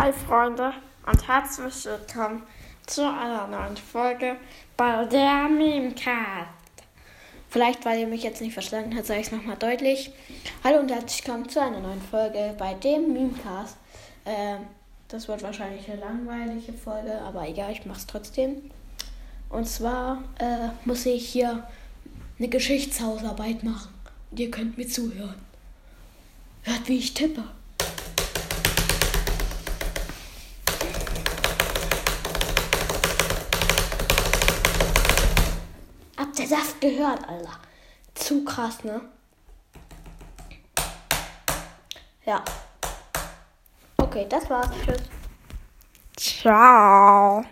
Hi Freunde und herzlich willkommen zu einer neuen Folge bei der Memecast. Vielleicht, weil ihr mich jetzt nicht verstanden habt, sage ich es nochmal deutlich. Hallo und herzlich willkommen zu einer neuen Folge bei dem Memecast. Ähm, das wird wahrscheinlich eine langweilige Folge, aber egal, ich mache es trotzdem. Und zwar äh, muss ich hier eine Geschichtshausarbeit machen. Und ihr könnt mir zuhören. Hört, wie ich tippe. Das gehört, Alter? Zu krass, ne? Ja. Okay, das war's. Tschüss. Ciao.